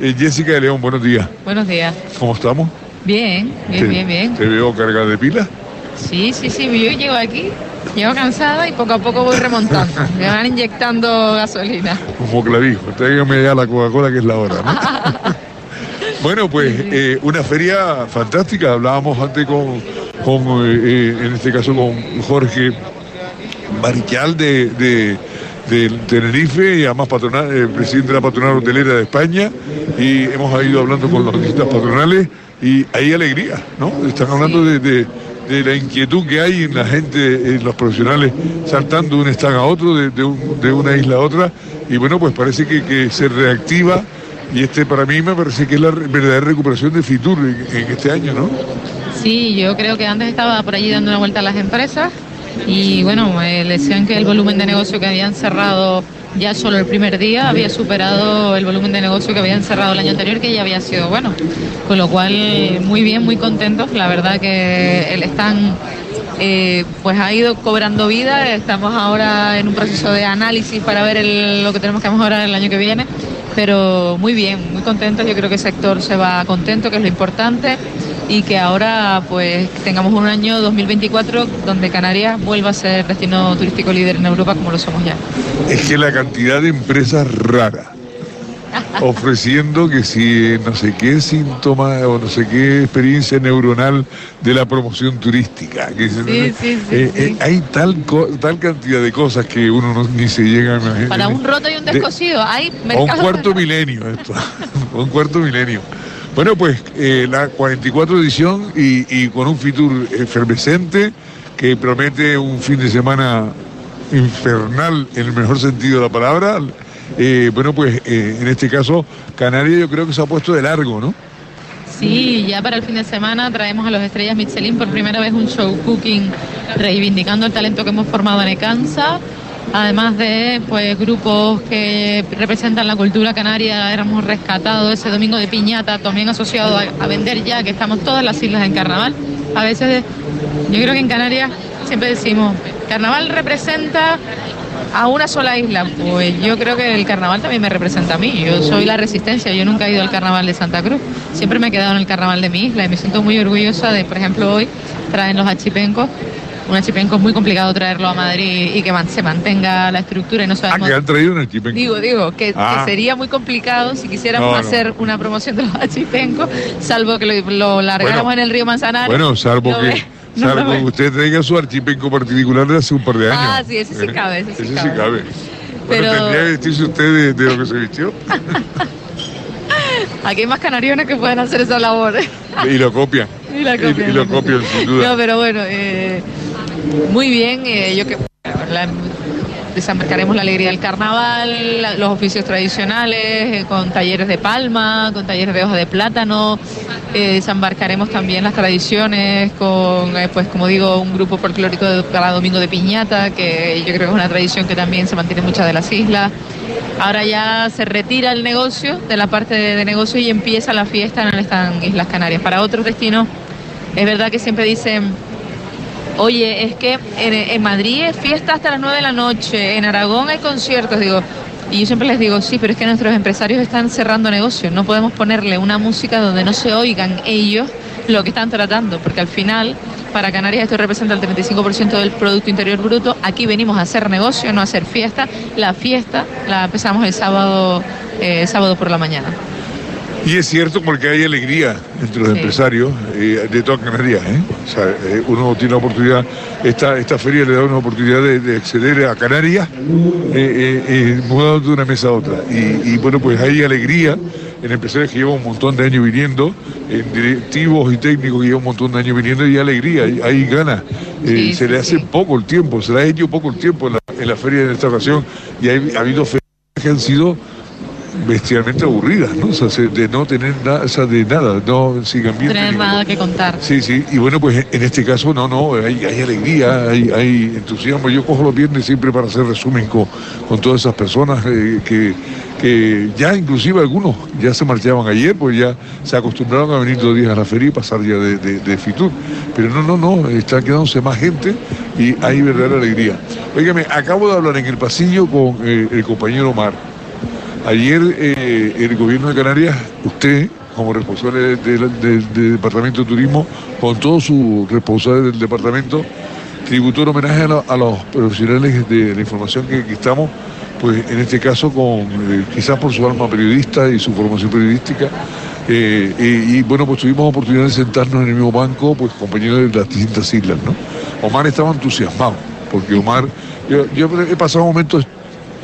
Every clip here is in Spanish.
Eh, Jessica de León, buenos días. Buenos días. ¿Cómo estamos? Bien, bien, Te- bien, bien. Te veo cargada de pila. Sí, sí, sí, yo llego aquí, llego cansada y poco a poco voy remontando. Me van inyectando gasolina. Como clavijo. Tráigame ya la Coca-Cola que es la hora, ¿no? bueno, pues eh, una feria fantástica. Hablábamos antes con, con, eh, eh, en este caso, con Jorge Marichal de, de, del Tenerife y además patronal, eh, presidente de la patronal hotelera de España. Y hemos ido hablando con las distintas patronales y hay alegría, ¿no? Están hablando de, de- de la inquietud que hay en la gente, en los profesionales, saltando de un stand a otro, de, de un- de una isla a otra. Y bueno, pues parece que, que se reactiva. Y este para mí me parece que es la verdadera recuperación de Fitur en, en este año, ¿no? Sí, yo creo que antes estaba por allí dando una vuelta a las empresas y bueno, me decían que el volumen de negocio que habían cerrado ya solo el primer día había superado el volumen de negocio que habían cerrado el año anterior, que ya había sido bueno. Con lo cual, muy bien, muy contentos. La verdad que el stand eh, pues ha ido cobrando vida. Estamos ahora en un proceso de análisis para ver el- lo que tenemos que mejorar el año que viene. Pero muy bien, muy contentos. Yo creo que el sector se va contento, que es lo importante. Y que ahora pues tengamos un año 2024 donde Canarias vuelva a ser destino turístico líder en Europa como lo somos ya. Es que la cantidad de empresas raras ofreciendo que si no sé qué síntoma o no sé qué experiencia neuronal de la promoción turística. Que se- Sí, sí, sí, eh, sí. eh, hay tal, co- tal cantidad de cosas que uno no- ni se llega a imaginar. Para un roto y un De- descosido, hay un cuarto milenio esto, un cuarto milenio. Bueno, pues eh, la 44 edición y, y con un Fitur efervescente que promete un fin de semana infernal en el mejor sentido de la palabra. Eh, bueno, pues eh, en este caso Canarias yo creo que se ha puesto de largo, ¿no? Sí, ya para el fin de semana traemos a los estrellas Michelin por primera vez un show cooking reivindicando el talento que hemos formado en Ecansa. Además de pues grupos que representan la cultura canaria, hemos rescatado ese domingo de piñata, también asociado a, a vender ya, que estamos todas las islas en carnaval. A veces, yo creo que en Canarias siempre decimos, carnaval representa a una sola isla. Pues yo creo que el carnaval también me representa a mí. Yo soy la resistencia. Yo nunca he ido al carnaval de Santa Cruz. Siempre me he quedado en el carnaval de mi isla y me siento muy orgullosa de, por ejemplo, hoy traen los achipencos. Un achipenco es muy complicado traerlo a Madrid y que man- se mantenga la estructura y no Ah, sabemos. que han traído un achipenco. Digo, digo, que, Ah. que sería muy complicado si quisiéramos No, no. hacer una promoción de los achipencos, salvo que lo, lo largáramos Bueno, en el río Manzanares. Bueno, salvo que, ve- no salvo que usted traiga su archipenco particular de hace un par de años. Ah, sí, ese sí Eh, cabe, ese sí ese cabe. sí cabe. Pero- Bueno, tendría que vestirse usted de, de lo que se vistió Aquí hay más canariones que pueden hacer esa labor. y lo copian. Y la copian, y lo copian, sin duda. No, pero bueno, eh, muy bien. eh, yo que la- la alegría del carnaval, los oficios tradicionales, eh, con talleres de palma, con talleres de hoja de plátano. eh, desembarcaremos también las tradiciones con, eh, pues como digo, un grupo folclórico para Domingo de Piñata, que yo creo que es una tradición que también se mantiene en muchas de las islas. Ahora ya se retira el negocio de la parte de, negocio y empieza la fiesta en el Islas Canarias. Para otros destinos, es verdad que siempre dicen, oye, es que en, en Madrid es fiesta hasta las 9 de la noche, en Aragón hay conciertos, digo, y yo siempre les digo, sí, pero es que nuestros empresarios están cerrando negocios, no podemos ponerle una música donde no se oigan ellos lo que están tratando, porque al final para Canarias esto representa el 35% del Producto Interior Bruto, aquí venimos a hacer negocio, no a hacer fiesta, la fiesta la empezamos el sábado, eh, sábado por la mañana. Y es cierto porque hay alegría entre los Sí. empresarios eh, de toda Canarias. ¿eh? O sea, eh, uno tiene la oportunidad, esta, esta feria le da una oportunidad de, de acceder a Canarias eh, eh, mudando de una mesa a otra. Y, y, bueno, pues hay alegría en empresarios que llevan un montón de años viniendo, en directivos y técnicos que llevan un montón de años viniendo y hay alegría, hay, hay ganas. Sí, se sí, le hace poco el tiempo, se le ha hecho poco el tiempo en la, en la feria de esta ocasión y hay- ha habido ferias que han sido bestialmente aburridas, ¿no? O sea, se- de no tener nada, o sea, de nada, no ambiente. tener nada que contar. Sí, sí, y bueno, pues en este caso no, no, hay, hay alegría, hay, hay entusiasmo. Yo cojo los viernes siempre para hacer resumen con, con todas esas personas eh, que, que ya inclusive algunos ya se marchaban ayer, pues ya se acostumbraron a venir dos días a la feria y pasar ya de, de, de Fitur. Pero no, no, no, está quedándose más gente y hay verdadera alegría. Óigame, acabo de hablar en el pasillo con eh, el compañero Omar. Ayer eh, el gobierno de Canarias, usted como responsable del Departamento de Turismo, con todos sus responsables del departamento, tributó un homenaje a, los profesionales de la información que, estamos, pues en este caso con eh, quizás por su alma periodista y su formación periodística. Eh, y, bueno, pues tuvimos oportunidad de sentarnos en el mismo banco, pues compañeros de las distintas islas, ¿no? Omar estaba entusiasmado, porque Omar, yo he pasado momentos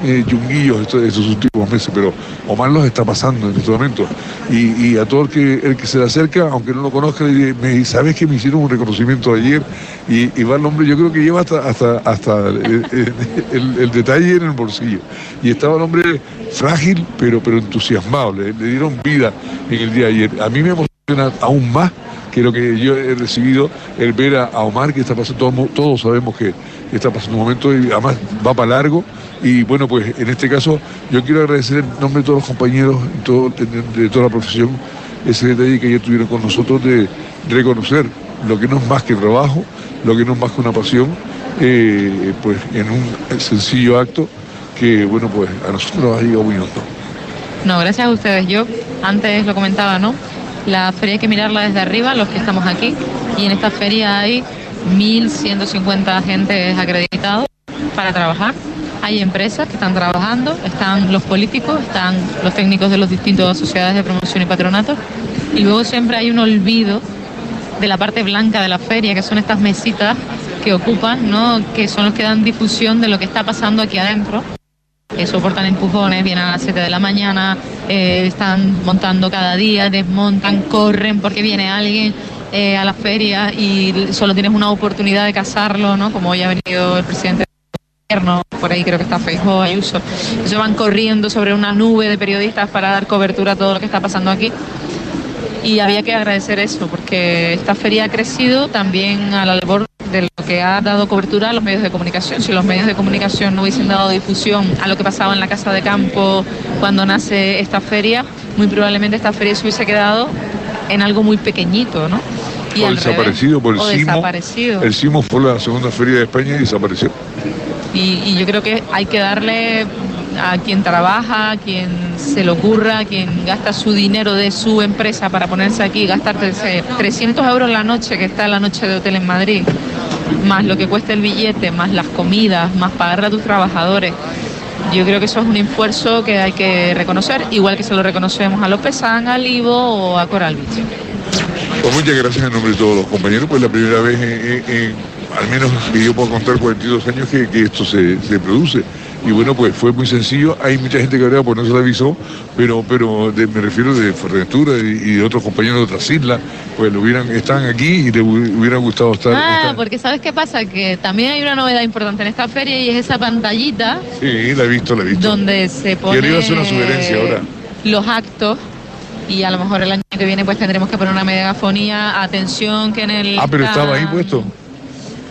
eh, yunguillos estos, estos, últimos meses, pero Omar los está pasando en este momento. Y, a todo el que, el que se le acerca, aunque no lo conozca, le me ¿sabes que me hicieron un reconocimiento ayer? Y, va el hombre, yo creo que lleva hasta, hasta, hasta el, detalle en el bolsillo. Y estaba el hombre frágil, pero, pero entusiasmado, le, dieron vida en el día de ayer. A mí me emociona aún más que lo que yo he recibido, el ver a, Omar, que está pasando, todos, todos sabemos que está pasando un momento y además va para largo y bueno, pues en este caso yo quiero agradecer en nombre de todos los compañeros de, toda la profesión ese detalle que ayer tuvieron con nosotros de reconocer lo que no es más que trabajo, lo que no es más que una pasión, eh, pues en un sencillo acto que bueno, pues a nosotros nos ha llegado muy hondo. No, gracias a ustedes. Yo antes lo comentaba, ¿no? La feria hay que mirarla desde arriba, los que estamos aquí, y en esta feria hay 1.150 agentes acreditados para trabajar hay empresas que están trabajando, están los políticos, están los técnicos de las distintas sociedades de promoción y patronato. Y luego siempre hay un olvido de la parte blanca de la feria, que son estas mesitas que ocupan, ¿no? que son los que dan difusión de lo que está pasando aquí adentro. Que soportan empujones, vienen a las 7 de la mañana, eh, están montando cada día, desmontan, corren porque viene alguien eh, a la feria y solo tienes una oportunidad de casarlo, ¿no? Como hoy ha venido el presidente por ahí creo que está Feijóo, Ayuso. Ellos van corriendo sobre una nube de periodistas para dar cobertura a todo lo que está pasando aquí. Y había que agradecer eso, porque esta feria ha crecido también a la labor de lo que ha dado cobertura a los medios de comunicación. Si los medios de comunicación no hubiesen dado difusión a lo que pasaba en la casa de campo cuando nace esta feria, muy probablemente esta feria se hubiese quedado en algo muy pequeñito, ¿no? Y o desaparecido por el CIMO. Desaparecido. El CIMO fue la segunda feria de España y desapareció. Y, yo creo que hay que darle a quien trabaja, a quien se le ocurra, a quien gasta su dinero de su empresa para ponerse aquí, gastar 300 euros la noche, que está la noche de hotel en Madrid, más lo que cuesta el billete, más las comidas, más pagarle a tus trabajadores. Yo creo que eso es un esfuerzo que hay que reconocer, igual que se lo reconocemos a López San, a Livo o a Coral Beach. Pues muchas gracias en nombre de todos los compañeros, pues la primera vez en al menos que yo puedo contar 42 años que, esto se, produce. Y bueno, pues fue muy sencillo. Hay mucha gente que ahora pues no se avisó, pero, pero me refiero de Fuerteventura y, de otros compañeros de otras islas, pues lo hubieran, están aquí y les hubiera gustado estar. Ah, porque ¿sabes qué pasa? Que también hay una novedad importante en esta feria y es esa pantallita. Sí, la he visto, la he visto. Donde se pone. Quiero hacer una sugerencia ahora. Los actos y a lo mejor el año que viene pues tendremos que poner una megafonía, atención que en el... Ah, pero estaba ahí puesto.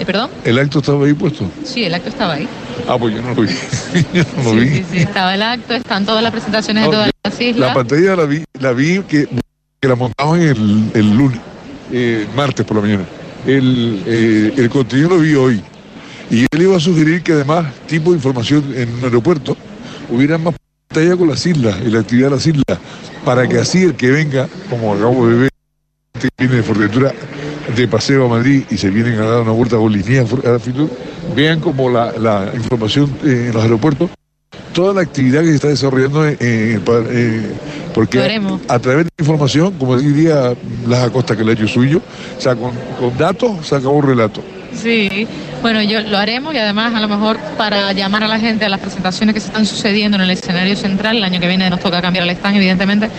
¿Eh, ¿Perdón? ¿El acto estaba ahí puesto? Sí, el acto estaba ahí. Ah, pues yo no lo vi. yo no lo vi. Sí, sí, estaba el acto, están todas las presentaciones de todas las islas. La pantalla la vi, la vi que, que la montaban el, el lunes, eh, martes por la mañana. El, eh, el contenido lo vi hoy. Y él iba a sugerir que además, tipo de información en un aeropuerto, hubiera más pantalla con las islas y la actividad de las islas, para que así el que venga, como acabo de ver, viene de Fortentura, de paseo a Madrid y se vienen a dar una vuelta con línea a la Fitur, vean como la, información en los aeropuertos, toda la actividad que se está desarrollando porque a, través de la información, como diría Las Acosta que le ha hecho suyo, o sea, con, datos se acabó un relato. Sí, bueno, yo lo haremos y además a lo mejor para llamar a la gente a las presentaciones que se están sucediendo en el escenario central, el año que viene nos toca cambiar el stand, evidentemente,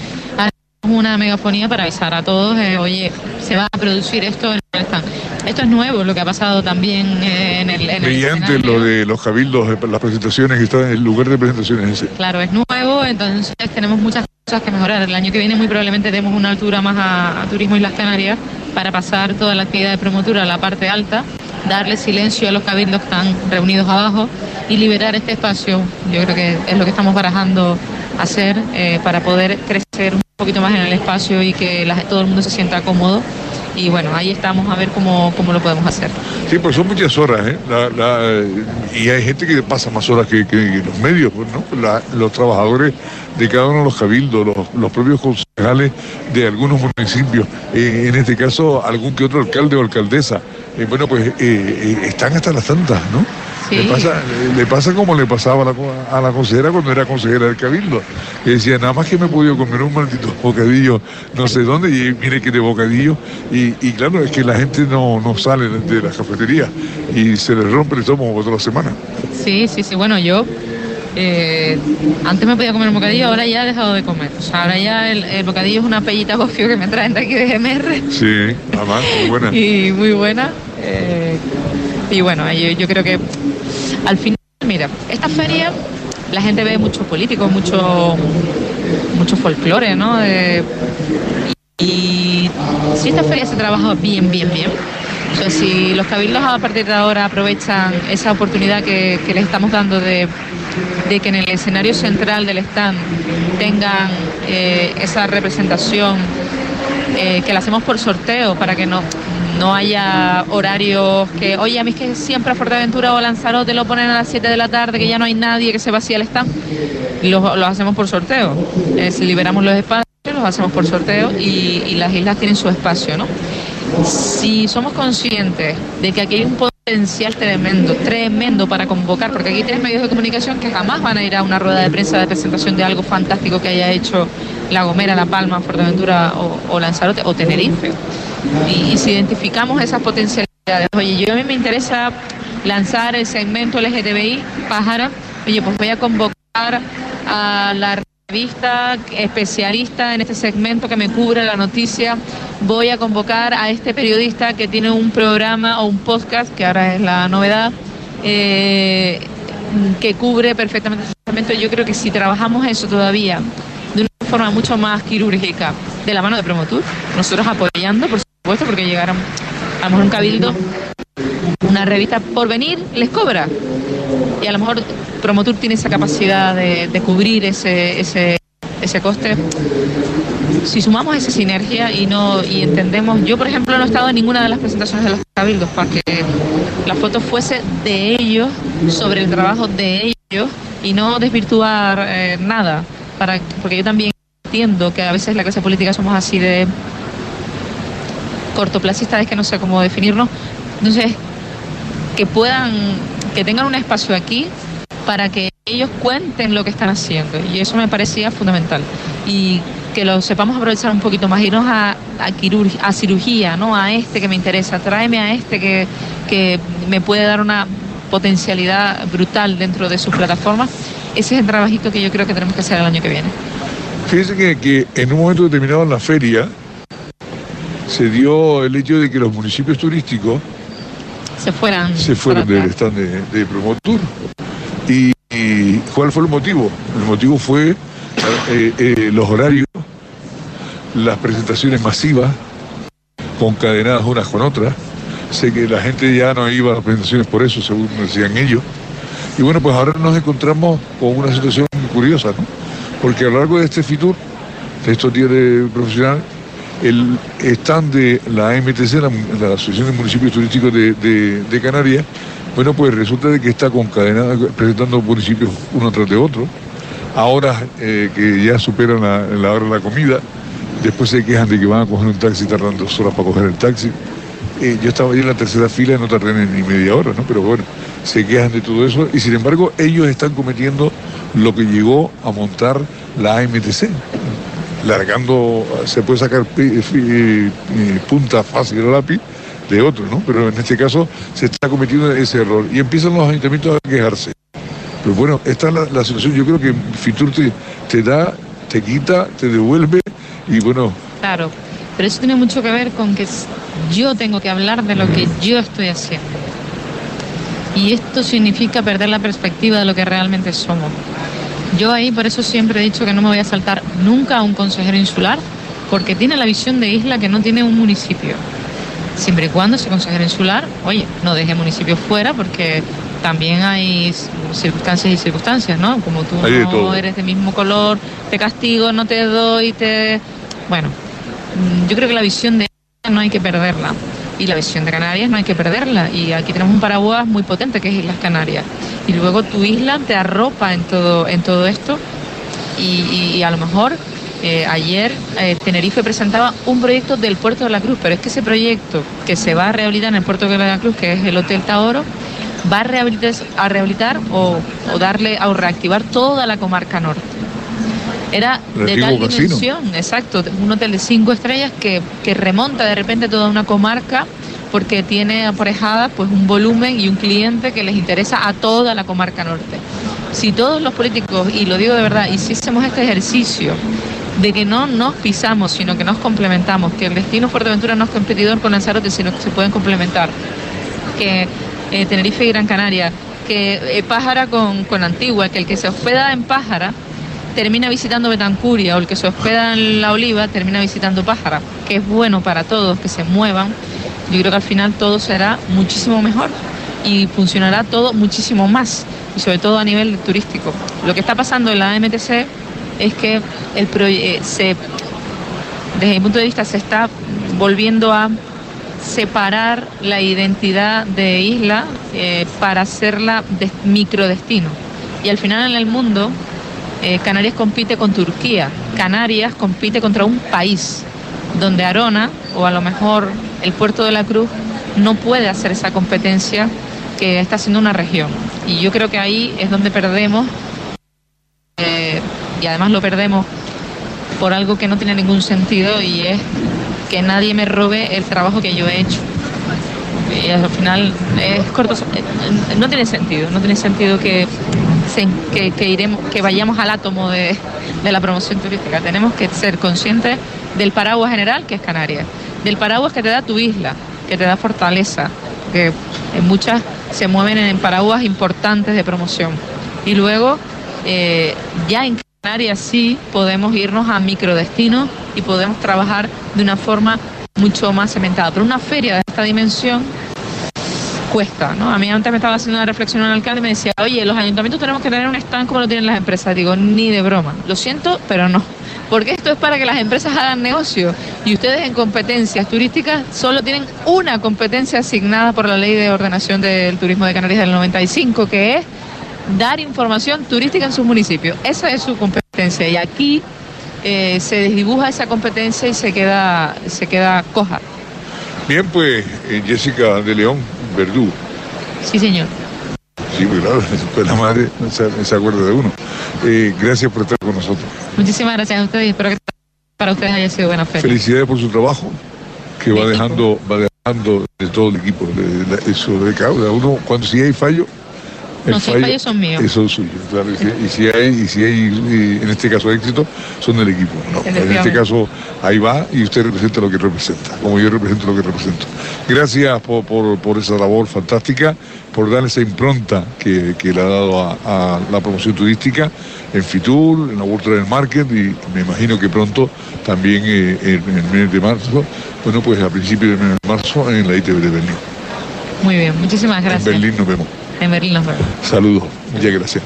una megafonía para avisar a todos, oye, se va a producir esto en el stand. Esto es nuevo, lo que ha pasado también eh, en el... En Brillante lo de los cabildos, las presentaciones que están en el lugar de presentaciones ese. Claro, es nuevo, entonces tenemos muchas cosas que mejorar. El año que viene muy probablemente demos una altura más a, Turismo y las Canarias para pasar toda la actividad de promotura a la parte alta, darle silencio a los cabildos que están reunidos abajo y liberar este espacio. Yo creo que es lo que estamos barajando hacer eh, para poder crecer un poquito más en el espacio y que todo el mundo se sienta cómodo y bueno, ahí estamos a ver cómo, cómo lo podemos hacer. Sí, pues son muchas horas, ¿eh? y hay gente que pasa más horas que, los medios, pues, ¿no? los trabajadores de cada uno de los cabildos, los, propios concejales de algunos municipios, eh, en este caso algún que otro alcalde o alcaldesa, eh, bueno, pues eh, están hasta las tantas, ¿no? Le, pasa, le pasa como le pasaba a la, a la consejera cuando era consejera del Cabildo. Que decía, nada más que me he podido comer un maldito bocadillo, no sé dónde, y mire que de bocadillo. Y, claro, es que la gente no, no sale de la cafetería y se le rompe el estómago otra semana. Sí, sí, sí. Bueno, yo eh, antes me podía comer un bocadillo, ahora ya he dejado de comer. O sea, ahora ya el, bocadillo es una pellita gofio que me traen de aquí de GMR. Sí, además, muy buena. y muy buena. Eh, y bueno, yo creo que al final, mira, esta feria la gente ve muchos políticos, mucho, mucho folclore, ¿no? y si esta feria se trabaja bien, bien, bien, o si los cabildos a partir de ahora aprovechan esa oportunidad que, les estamos dando de, que en el escenario central del stand tengan eh, esa representación eh, que la hacemos por sorteo para que no, no haya horarios que, oye, a mí es que siempre a Fuerteventura o Lanzarote lo ponen a las 7 de la tarde, que ya no hay nadie, que se vacía el stand. Los, hacemos por sorteo. Eh, si liberamos los espacios, los hacemos por sorteo y, y las islas tienen su espacio, ¿no? Si somos conscientes de que aquí hay un potencial tremendo, tremendo para convocar, porque aquí tienes medios de comunicación que jamás van a ir a una rueda de prensa de presentación de algo fantástico que haya hecho La Gomera, La Palma, Fuerteventura o, Lanzarote o Tenerife. Y, si identificamos esas potencialidades, oye, yo a mí me interesa lanzar el segmento LGTBI Pájara, oye, pues voy a convocar a la revista especialista en este segmento que me cubre la noticia. Voy a convocar a este periodista que tiene un programa o un podcast, que ahora es la novedad, eh, que cubre perfectamente este segmento. Yo creo que si trabajamos eso todavía de una forma mucho más quirúrgica, de la mano de Promotur, nosotros apoyando, por supuesto, porque llegaron a lo mejor un cabildo, una revista por venir, les cobra. Y a lo mejor Promotur tiene esa capacidad de, cubrir ese, ese, ese coste. Si sumamos esa sinergia y no y entendemos, yo por ejemplo no he estado en ninguna de las presentaciones de los cabildos para que la foto fuese de ellos, sobre el trabajo de ellos y no desvirtuar eh, nada, para, porque yo también entiendo que a veces la clase política somos así de cortoplacistas, es que no sé cómo definirnos. Entonces, que puedan, que tengan un espacio aquí para que ellos cuenten lo que están haciendo. Y eso me parecía fundamental. Y que lo sepamos aprovechar un poquito más, irnos a, a, a cirugía, ¿no? A este que me interesa, tráeme a este que, que me puede dar una potencialidad brutal dentro de su plataforma. Ese es el trabajito que yo creo que tenemos que hacer el año que viene. Fíjense que, que en un momento determinado en la feria se dio el hecho de que los municipios turísticos se fueran, se fueron del stand de, de Promotur. Y, cuál fue el motivo? El motivo fue eh, eh, los horarios, las presentaciones masivas, concadenadas unas con otras. Sé que la gente ya no iba a las presentaciones por eso, según decían ellos. Y bueno, pues ahora nos encontramos con una situación curiosa, ¿no? Porque a lo largo de este FITUR, de estos días de profesional, el stand de la AMTC, la, Asociación de Municipios Turísticos de Canarias, bueno, pues resulta de que está concadenada, presentando municipios uno tras de otro. Ahora eh, que ya superan la, hora de la comida, después se quejan de que van a coger un taxi tardando dos horas para coger el taxi. Eh, yo estaba ahí en la tercera fila y no tardé ni media hora, ¿no? Pero bueno, se quejan de todo eso y sin embargo ellos están cometiendo lo que llegó a montar la AMTC. Largando, se puede sacar punta fácil el lápiz de otro, ¿no? Pero en este caso se está cometiendo ese error y empiezan los ayuntamientos a quejarse. Pero bueno, esta es la, situación. Yo creo que Fitur te, da, te quita, te devuelve y bueno. Claro, pero eso tiene mucho que ver con que yo tengo que hablar de lo que yo estoy haciendo. Y esto significa perder la perspectiva de lo que realmente somos. Yo ahí por eso siempre he dicho que no me voy a saltar nunca a un consejero insular, porque tiene la visión de isla que no tiene un municipio siempre y cuando ese consejero insular, oye, no deje municipios fuera porque también hay circunstancias y circunstancias, ¿no? Como tú no eres de mismo color, te castigo, no te doy, te... Bueno, mm, yo creo que la visión de no hay que perderla. Y la visión de Canarias no hay que perderla. Y aquí tenemos un paraguas muy potente que es Islas Canarias. Y luego tu isla te arropa en todo, en todo esto. Y, y a lo mejor eh, ayer eh, Tenerife presentaba un proyecto del Puerto de la Cruz, pero es que ese proyecto que se va a rehabilitar en el Puerto de la Cruz, que es el Hotel Taoro, va a rehabilitar, a rehabilitar o, o darle o reactivar toda la comarca norte. Era de tal dimensión, exacto, un hotel de cinco estrellas que, que remonta de repente toda una comarca porque tiene aparejada pues un volumen y un cliente que les interesa a toda la comarca norte. Si todos los políticos, y lo digo de verdad, hiciésemos este ejercicio de que no nos pisamos, sino que nos complementamos, que el destino Fuerteventura no es competidor con Lanzarote, sino que se pueden complementar, que eh, Tenerife y Gran Canaria, que eh, Pájara con, con Antigua, que el que se hospeda en Pájara termina visitando Betancuria o el que se hospeda en La Oliva termina visitando Pájara, que es bueno para todos que se muevan. Yo creo que al final todo será muchísimo mejor y funcionará todo muchísimo más, y sobre todo a nivel turístico. Lo que está pasando en la MTC es que el eh, se, desde mi punto de vista se está volviendo a separar la identidad de isla eh, para hacerla de microdestino. Y al final en el mundo, eh, Canarias compite con Turquía, Canarias compite contra un país, donde Arona, o a lo mejor el puerto de la Cruz, no puede hacer esa competencia que está haciendo una región. Y yo creo que ahí es donde perdemos y además lo perdemos por algo que no tiene ningún sentido y es que nadie me robe el trabajo que yo he hecho. Y al final es corto, no tiene sentido, no tiene sentido que, que, iremos, que vayamos al átomo de, de la promoción turística. Tenemos que ser conscientes del paraguas general que es Canarias, del paraguas que te da tu isla, que te da fortaleza, que en muchas se mueven en paraguas importantes de promoción. Y luego, eh, ya en Canarias sí podemos irnos a microdestinos y podemos trabajar de una forma mucho más cementada. Pero una feria de esta dimensión cuesta, ¿no? A mí antes me estaba haciendo una reflexión un alcalde y me decía, oye, los ayuntamientos tenemos que tener un stand como lo tienen las empresas. Digo, ni de broma. Lo siento, pero no. Porque esto es para que las empresas hagan negocio y ustedes en competencias turísticas solo tienen una competencia asignada por la Ley de Ordenación del Turismo de Canarias del 95, que es dar información turística en su municipio. Esa es su competencia y aquí eh, se desdibuja esa competencia y se queda, se queda coja. Bien, pues eh, Jessica de León, Verdú. Sí, señor. Sí, pues claro, después la madre se, se acuerda de uno. Eh, gracias por estar con nosotros. Muchísimas gracias a ustedes y espero que para ustedes haya sido buena fe. Felicidades por su trabajo, que va dejando, va dejando de todo el equipo, de, eso de cada uno. Cuando si hay fallo, no, si fallo, son míos. Son suyos, claro. Y si, hay, y si hay en este caso éxito, son del equipo. En este caso, ahí va y usted representa lo que representa, como yo represento lo que represento. Gracias por, por, esa labor fantástica, por dar esa impronta que, que le ha dado a, la promoción turística en Fitur, en la World Travel Market y me imagino que pronto también eh, en, el mes de marzo, bueno, pues a principios de marzo en la ITV de Berlín. Muy bien, muchísimas gracias. En Berlín nos vemos. En Berlín nos Saludos, muchas gracias.